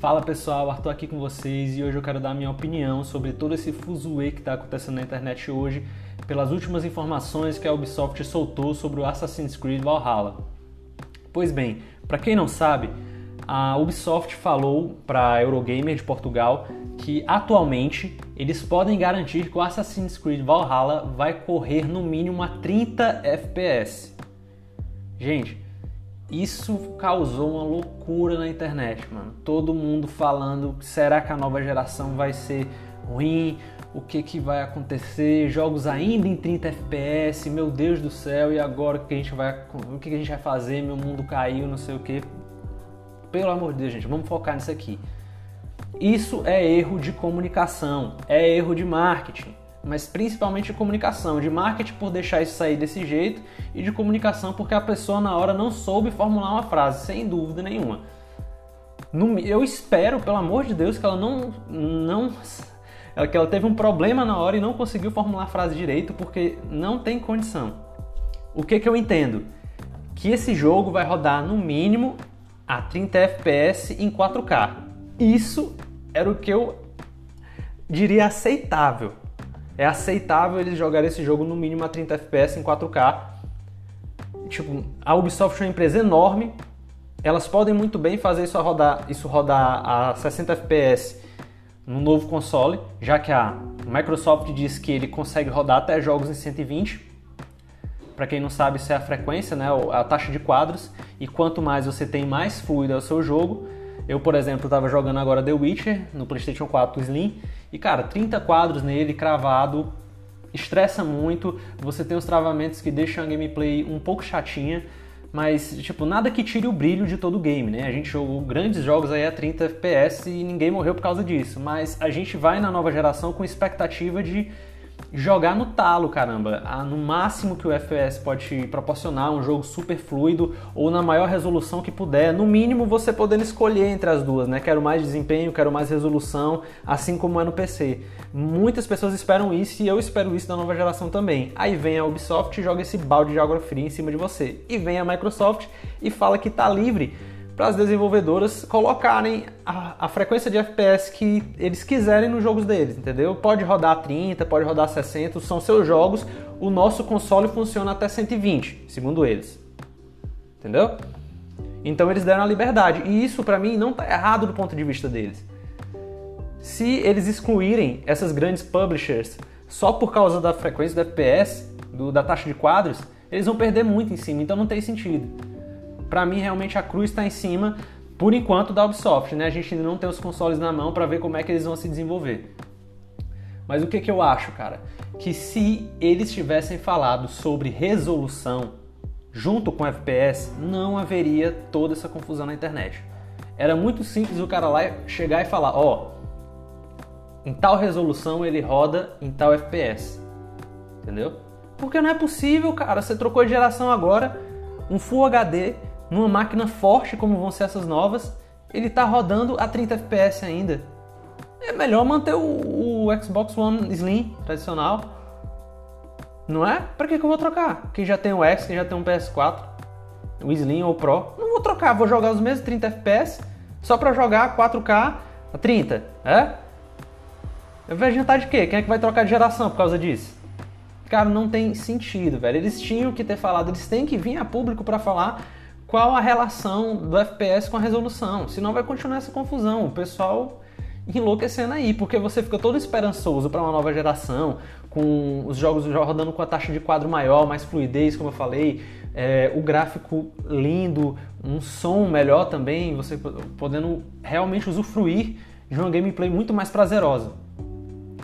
Fala pessoal, Arthur aqui com vocês e hoje eu quero dar a minha opinião sobre todo esse fuzuê que está acontecendo na internet hoje, pelas últimas informações que a Ubisoft soltou sobre o Assassin's Creed Valhalla. Pois bem, para quem não sabe, a Ubisoft falou para a Eurogamer de Portugal que atualmente eles podem garantir que o Assassin's Creed Valhalla vai correr no mínimo a 30 FPS. Gente, isso causou uma loucura na internet, mano. Todo mundo falando, será que a nova geração vai ser ruim? O que que vai acontecer? Jogos ainda em 30 FPS, meu Deus do céu, e agora o que a gente vai, o que a gente vai fazer? Meu mundo caiu, não sei o que. Pelo amor de Deus, gente, vamos focar nisso aqui. Isso é erro de comunicação, é erro de marketing mas principalmente de comunicação, de marketing por deixar isso sair desse jeito e de comunicação porque a pessoa na hora não soube formular uma frase, sem dúvida nenhuma. Eu espero, pelo amor de Deus, que ela não, não que ela teve um problema na hora e não conseguiu formular a frase direito porque não tem condição. O que que eu entendo? Que esse jogo vai rodar no mínimo a 30 FPS em 4K. Isso era o que eu diria aceitável é aceitável eles jogarem esse jogo no mínimo a 30 FPS em 4K. Tipo, a Ubisoft é uma empresa enorme, elas podem muito bem fazer isso rodar, isso rodar a 60 FPS no novo console, já que a Microsoft diz que ele consegue rodar até jogos em 120. Para quem não sabe, isso é a frequência, né, a taxa de quadros, e quanto mais você tem, mais fluido é o seu jogo. Eu, por exemplo, estava jogando agora The Witcher no PlayStation 4 Slim e, cara, 30 quadros nele cravado estressa muito. Você tem os travamentos que deixam a gameplay um pouco chatinha, mas, tipo, nada que tire o brilho de todo o game, né? A gente jogou grandes jogos aí a 30 FPS e ninguém morreu por causa disso, mas a gente vai na nova geração com expectativa de jogar no talo, caramba. No máximo que o FPS pode te proporcionar, um jogo super fluido ou na maior resolução que puder. No mínimo você podendo escolher entre as duas, né? Quero mais desempenho, quero mais resolução, assim como é no PC. Muitas pessoas esperam isso e eu espero isso da nova geração também. Aí vem a Ubisoft e joga esse balde de água fria em cima de você. E vem a Microsoft e fala que tá livre para as desenvolvedoras colocarem a, a, frequência de FPS que eles quiserem nos jogos deles, entendeu? Pode rodar 30, pode rodar 60, são seus jogos. O nosso console funciona até 120, segundo eles. Entendeu? Então eles deram a liberdade. E isso para mim não tá errado do ponto de vista deles. Se eles excluírem essas grandes publishers só por causa da frequência do FPS, do, da taxa de quadros, eles vão perder muito em cima, então não tem sentido para mim realmente a cruz está em cima, por enquanto, da Ubisoft, né? A gente ainda não tem os consoles na mão para ver como é que eles vão se desenvolver. Mas o que, que eu acho, cara? Que se eles tivessem falado sobre resolução junto com FPS, não haveria toda essa confusão na internet. Era muito simples o cara lá chegar e falar, ó, oh, em tal resolução ele roda em tal FPS. Entendeu? Porque não é possível, cara. Você trocou de geração agora, um Full HD numa máquina forte como vão ser essas novas, ele está rodando a 30 FPS ainda. É melhor manter o, o Xbox One Slim tradicional. Não é? Para que, que eu vou trocar? Quem já tem o X, quem já tem um PS4, o Slim ou o Pro, não vou trocar, vou jogar os mesmos 30 FPS só para jogar 4K a 30, é? Vai adiantar de quê? Quem é que vai trocar de geração por causa disso? Cara, não tem sentido, velho. Eles tinham que ter falado, eles têm que vir a público para falar qual a relação do FPS com a resolução. Senão vai continuar essa confusão. O pessoal enlouquecendo aí, porque você fica todo esperançoso para uma nova geração, com os jogos rodando com a taxa de quadro maior, mais fluidez, como eu falei, é, o gráfico lindo, um som melhor também, você podendo realmente usufruir de uma gameplay muito mais prazerosa.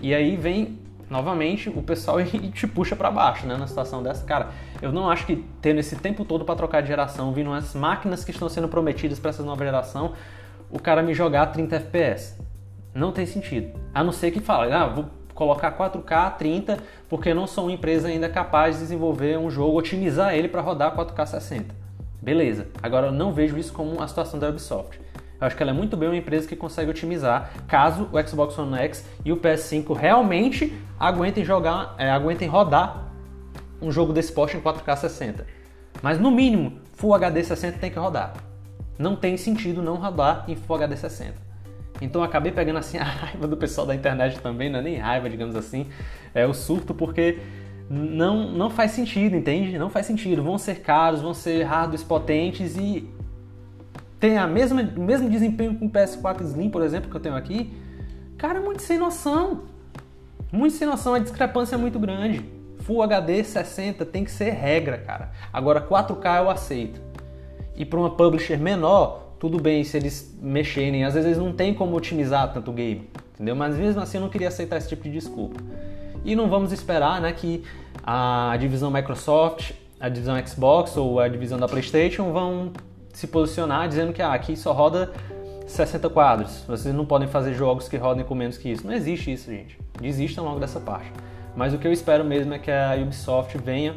E aí vem novamente o pessoal te puxa para baixo, né, na situação dessa. Cara, eu não acho que tendo esse tempo todo para trocar de geração, vindo as máquinas que estão sendo prometidas para essa nova geração, o cara me jogar 30 FPS. Não tem sentido. A não ser que fale, ah, vou colocar 4K 30 porque não sou uma empresa ainda capaz de desenvolver um jogo, otimizar ele para rodar 4K 60. Beleza. Agora eu não vejo isso como a situação da Ubisoft. Eu acho que ela é muito bem uma empresa que consegue otimizar caso o Xbox One X e o PS5 realmente aguentem jogar, é, aguentem rodar um jogo desse porte em 4K 60. Mas no mínimo, Full HD 60 tem que rodar. Não tem sentido não rodar em Full HD 60. Então eu acabei pegando assim a raiva do pessoal da internet também, não é nem raiva, digamos assim, é o surto porque não, não faz sentido, entende? Não faz sentido. Vão ser caros, vão ser hardwares potentes e tem a mesma, o mesmo desempenho com o PS4 Slim, por exemplo, que eu tenho aqui. Cara, muito sem noção. Muito sem noção, a discrepância é muito grande. Full HD 60 tem que ser regra, cara. Agora 4K eu aceito. E para uma publisher menor, tudo bem se eles mexerem. Às vezes eles não tem como otimizar tanto o game, entendeu? Mas mesmo assim eu não queria aceitar esse tipo de desculpa. E não vamos esperar né, que a divisão Microsoft, a divisão Xbox ou a divisão da PlayStation vão se posicionar dizendo que ah, aqui só roda 60 quadros. Vocês não podem fazer jogos que rodem com menos que isso. Não existe isso, gente. Desistam logo dessa parte. Mas o que eu espero mesmo é que a Ubisoft venha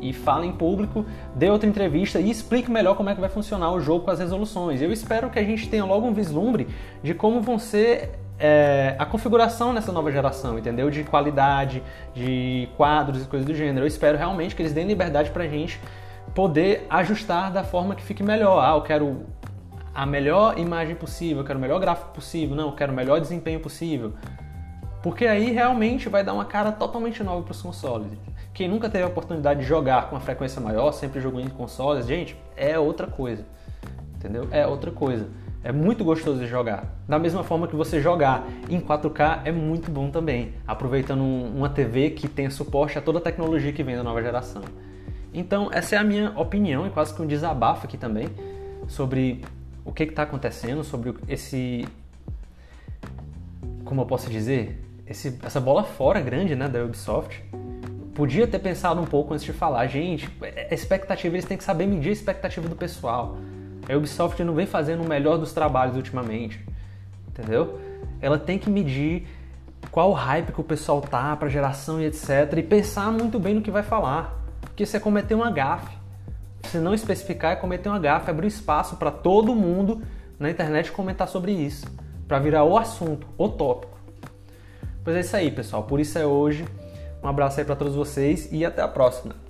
e fale em público, dê outra entrevista e explique melhor como é que vai funcionar o jogo com as resoluções. Eu espero que a gente tenha logo um vislumbre de como vão ser é, a configuração nessa nova geração, entendeu? De qualidade, de quadros e coisas do gênero. Eu espero realmente que eles deem liberdade pra gente poder ajustar da forma que fique melhor. Ah, eu quero a melhor imagem possível, eu quero o melhor gráfico possível, não, eu quero o melhor desempenho possível. Porque aí realmente vai dar uma cara totalmente nova para os consoles. Quem nunca teve a oportunidade de jogar com uma frequência maior, sempre jogou em consoles, gente, é outra coisa. Entendeu? É outra coisa. É muito gostoso de jogar. Da mesma forma que você jogar em 4K é muito bom também, aproveitando uma TV que tem suporte a toda a tecnologia que vem da nova geração. Então, essa é a minha opinião e quase que um desabafo aqui também sobre o que está acontecendo, sobre esse. Como eu posso dizer? Esse, essa bola fora grande né, da Ubisoft. Podia ter pensado um pouco antes de falar, gente, a expectativa, eles têm que saber medir a expectativa do pessoal. A Ubisoft não vem fazendo o melhor dos trabalhos ultimamente, entendeu? Ela tem que medir qual hype que o pessoal tá para geração e etc. E pensar muito bem no que vai falar. Porque você cometer uma gafe. Se não especificar, é cometer uma gafe, abrir espaço para todo mundo na internet comentar sobre isso, para virar o assunto, o tópico. Pois é isso aí, pessoal. Por isso é hoje. Um abraço aí para todos vocês e até a próxima.